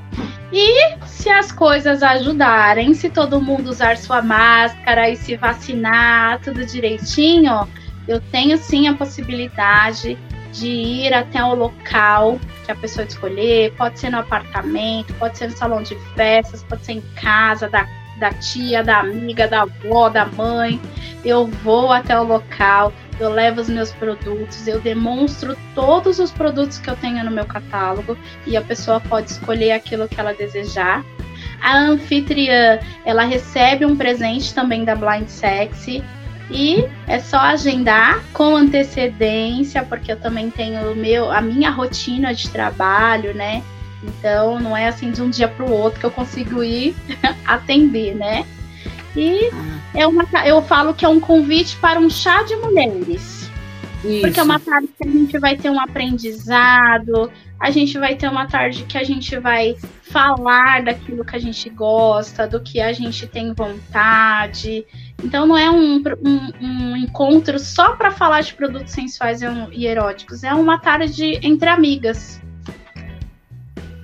E se as coisas ajudarem, se todo mundo usar sua máscara e se vacinar, tudo direitinho, eu tenho sim a possibilidade de ir até o local que a pessoa escolher, pode ser no apartamento, pode ser no salão de festas, pode ser em casa, da, da tia, da amiga, da avó, da mãe. Eu vou até o local, eu levo os meus produtos, eu demonstro todos os produtos que eu tenho no meu catálogo e a pessoa pode escolher aquilo que ela desejar. A anfitriã, ela recebe um presente também da Blind Sexy e é só agendar com antecedência, porque eu também tenho meu, a minha rotina de trabalho, né? Então não é assim de um dia para o outro que eu consigo ir atender, né? E. é uma, eu falo que é um convite para um chá de mulheres. Isso. Porque é uma tarde que a gente vai ter um aprendizado, a gente vai ter uma tarde que a gente vai falar daquilo que a gente gosta, do que a gente tem vontade. Então não é um, um, um encontro só para falar de produtos sensuais e eróticos, é uma tarde entre amigas.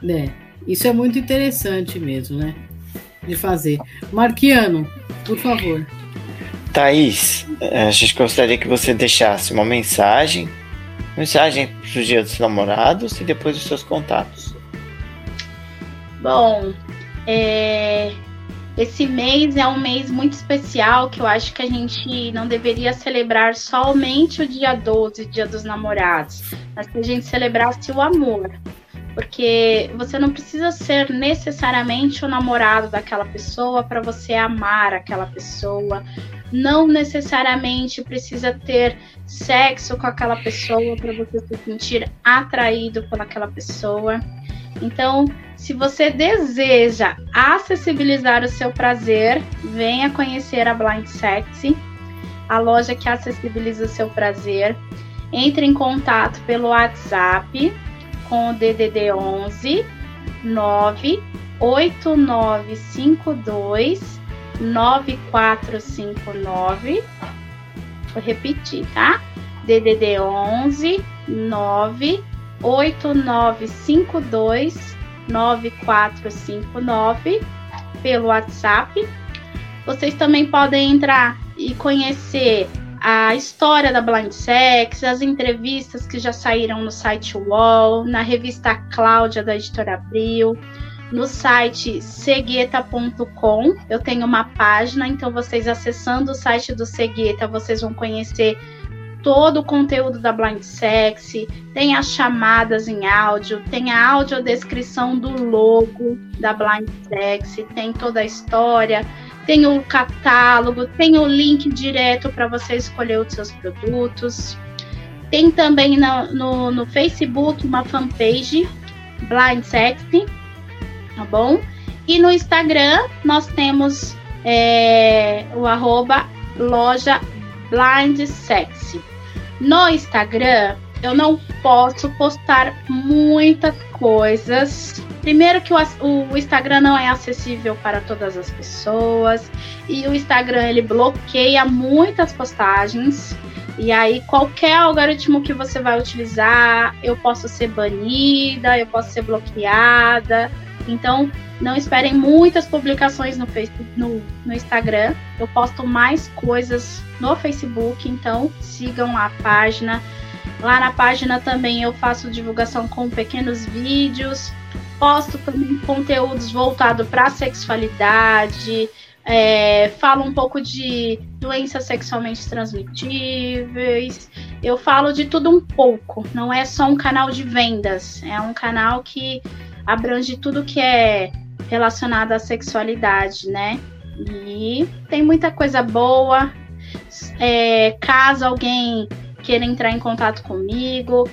É, isso é muito interessante mesmo, né? De fazer. Marquiano, por favor. Thaís, a gente gostaria que você deixasse uma mensagem, mensagem para o Dia dos Namorados e depois os seus contatos. Bom, é, esse mês é um mês muito especial que eu acho que a gente não deveria celebrar somente o dia 12, dia dos namorados, mas que a gente celebrasse o amor. Porque você não precisa ser necessariamente o namorado daquela pessoa para você amar aquela pessoa. Não necessariamente precisa ter sexo com aquela pessoa para você se sentir atraído por aquela pessoa. Então, se você deseja acessibilizar o seu prazer, venha conhecer a Blind Sexy, a loja que acessibiliza o seu prazer. Entre em contato pelo WhatsApp com o DDD 11 98952 9459. Vou repetir, tá? DDD 11 98952 9459 pelo WhatsApp. Vocês também podem entrar e conhecer a história da Blind Sex, as entrevistas que já saíram no site Wall, na revista Cláudia da editora Abril, no site segueta.com. Eu tenho uma página, então vocês acessando o site do Segueta, vocês vão conhecer todo o conteúdo da Blind Sexy, tem as chamadas em áudio, tem a audiodescrição do logo da Blind Sexy, tem toda a história, tem o catálogo, tem o link direto para você escolher os seus produtos. Tem também no, no, Facebook uma fanpage, Blind Sexy, tá bom? E no Instagram nós temos é, o arroba loja Blind Sexy. No Instagram, eu não posso postar muitas coisas. Primeiro que o, o, Instagram não é acessível para todas as pessoas e o Instagram ele bloqueia muitas postagens. E aí qualquer algoritmo que você vai utilizar, eu posso ser banida, eu posso ser bloqueada. Então, não esperem muitas publicações no, Facebook, no, no Instagram. Eu posto mais coisas no Facebook, então sigam a página. Lá na página também eu faço divulgação com pequenos vídeos, posto também conteúdos voltados para a sexualidade, é, falo um pouco de doenças sexualmente transmitíveis. Eu falo de tudo um pouco. Não é só um canal de vendas, é um canal que abrange tudo que é relacionado à sexualidade, né? E tem muita coisa boa. É, caso alguém queira entrar em contato comigo,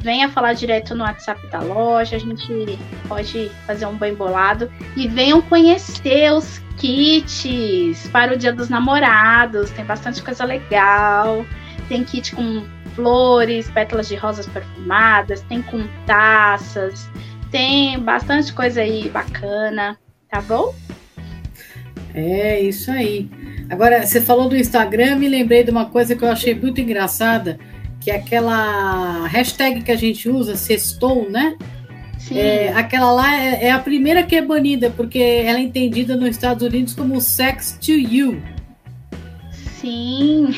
venha falar direto no WhatsApp da loja, a gente pode fazer um bem bolado e venham conhecer os kits para o Dia dos Namorados, tem bastante coisa legal. Tem kit com flores, pétalas de rosas perfumadas, tem com taças, tem bastante coisa aí bacana, tá bom? É isso aí. Agora, você falou do Instagram, me lembrei de uma coisa que eu achei muito engraçada, que é aquela hashtag que a gente usa, sextou, né? Sim. É, aquela lá é, é, a primeira que é banida, porque ela é entendida nos Estados Unidos como sex to you. Sim.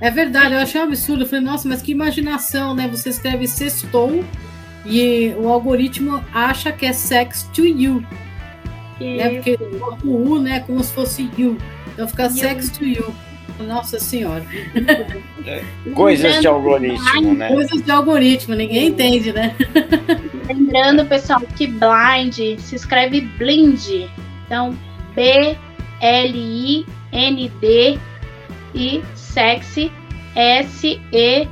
É, é verdade, eu achei um absurdo. Eu falei, nossa, mas que imaginação, né? Você escreve sextou e o algoritmo acha que é sex to you. Né? Porque o U, né? Como se fosse you. Então fica sex to you. Nossa senhora. É, coisas de algoritmo, né? Coisas de algoritmo, ninguém entende, né? Lembrando, pessoal, que blind se escreve blind. Então, B-L-I-N-D e sexy S-E-X-Y,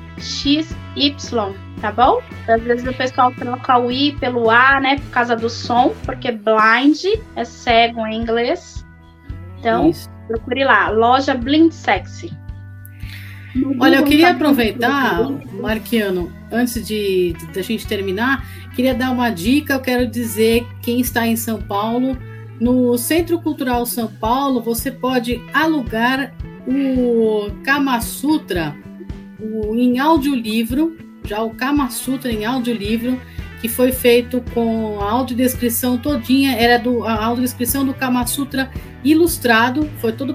tá bom? Às vezes o pessoal troca o I pelo A, né? Por causa do som, porque blind é cego em inglês. Então, Isso. Procure lá, loja Blind Sexy. Olha, eu queria aproveitar, Marquiano, antes de da gente terminar, queria dar uma dica. Eu quero dizer quem está em São Paulo, no Centro Cultural São Paulo, você pode alugar o Kama Sutra o, em audiolivro, já o Kama Sutra em audiolivro, que foi feito com a audiodescrição todinha, era do, a audiodescrição do Kama Sutra ilustrado, foi todo,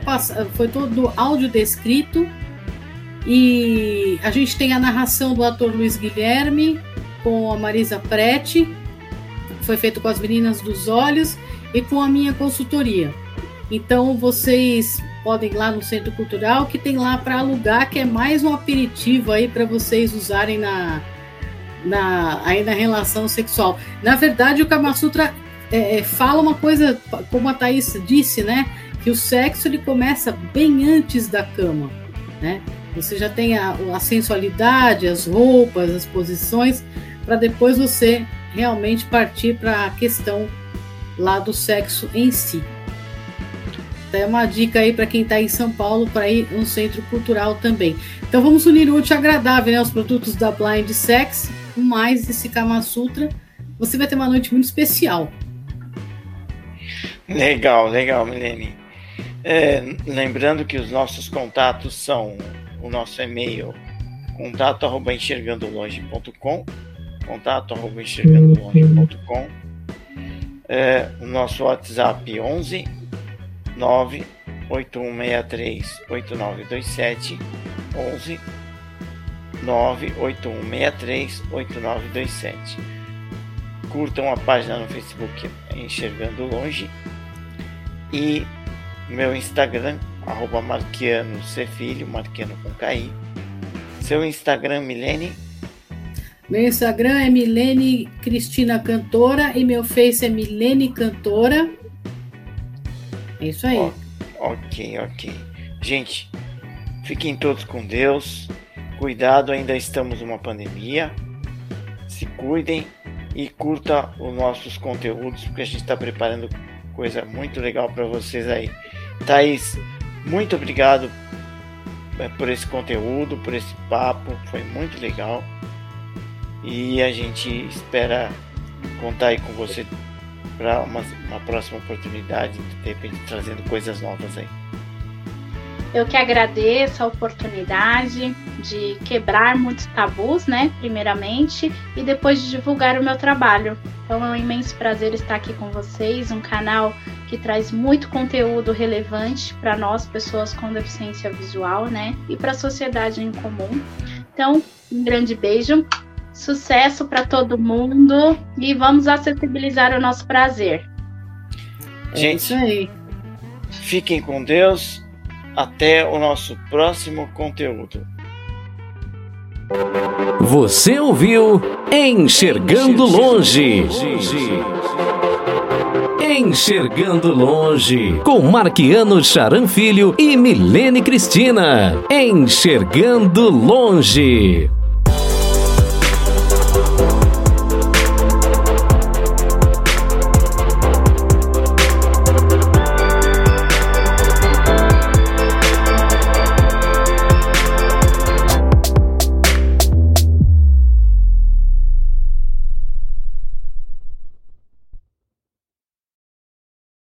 foi todo áudio descrito e a gente tem a narração do ator Luiz Guilherme com a Marisa Prete, foi feito com as meninas dos olhos e com a minha consultoria. Então vocês podem ir lá no Centro Cultural que tem lá para alugar, que é mais um aperitivo aí para vocês usarem na, na, aí na relação sexual. Na verdade, o Kama Sutra é, é fala uma coisa, como a Thaís disse, né? Que o sexo ele começa bem antes da cama, né? Você já tem a, a sensualidade, as roupas, as posições, para depois você realmente partir para a questão lá do sexo em si. Então, é uma dica aí para quem está em São Paulo para ir no centro cultural também. Então vamos unir o útil agradável, né? Os produtos da Blind Sex, mais esse Kama Sutra. Você vai ter uma noite muito especial. Legal, legal, Milene. É, lembrando que os nossos contatos são o nosso e-mail contato arroba enxergandolonge.com contato arroba enxergandolonge.com é, o nosso WhatsApp 11 98163 8927 11 98163 8927 curtam a página no Facebook Enxergando Longe e meu Instagram arroba Marquiano Cefilho, Marquiano com KI. Seu Instagram, Milene? Meu Instagram é Milene Cristina Cantora e meu Face é Milene Cantora. É isso aí. Oh, ok, ok. Gente, fiquem todos com Deus. Cuidado, ainda estamos numa pandemia. Se cuidem e curta os nossos conteúdos, porque a gente está preparando coisa muito legal para vocês aí. Thaís, muito obrigado é, por esse conteúdo, por esse papo, foi muito legal. E a gente espera contar aí com você para uma, uma próxima oportunidade, de repente trazendo coisas novas aí. Eu que agradeço a oportunidade de quebrar muitos tabus, né? Primeiramente, e depois de divulgar o meu trabalho. Então é um imenso prazer estar aqui com vocês, um canal que traz muito conteúdo relevante para nós, pessoas com deficiência visual, né? E para a sociedade em comum. Então, um grande beijo, sucesso para todo mundo e vamos acessibilizar o nosso prazer. Gente, é fiquem com Deus até o nosso próximo conteúdo. Você ouviu Enxergando Longe. Enxergando Longe, com Marquiano Charan Filho e Milene Cristina. Enxergando Longe.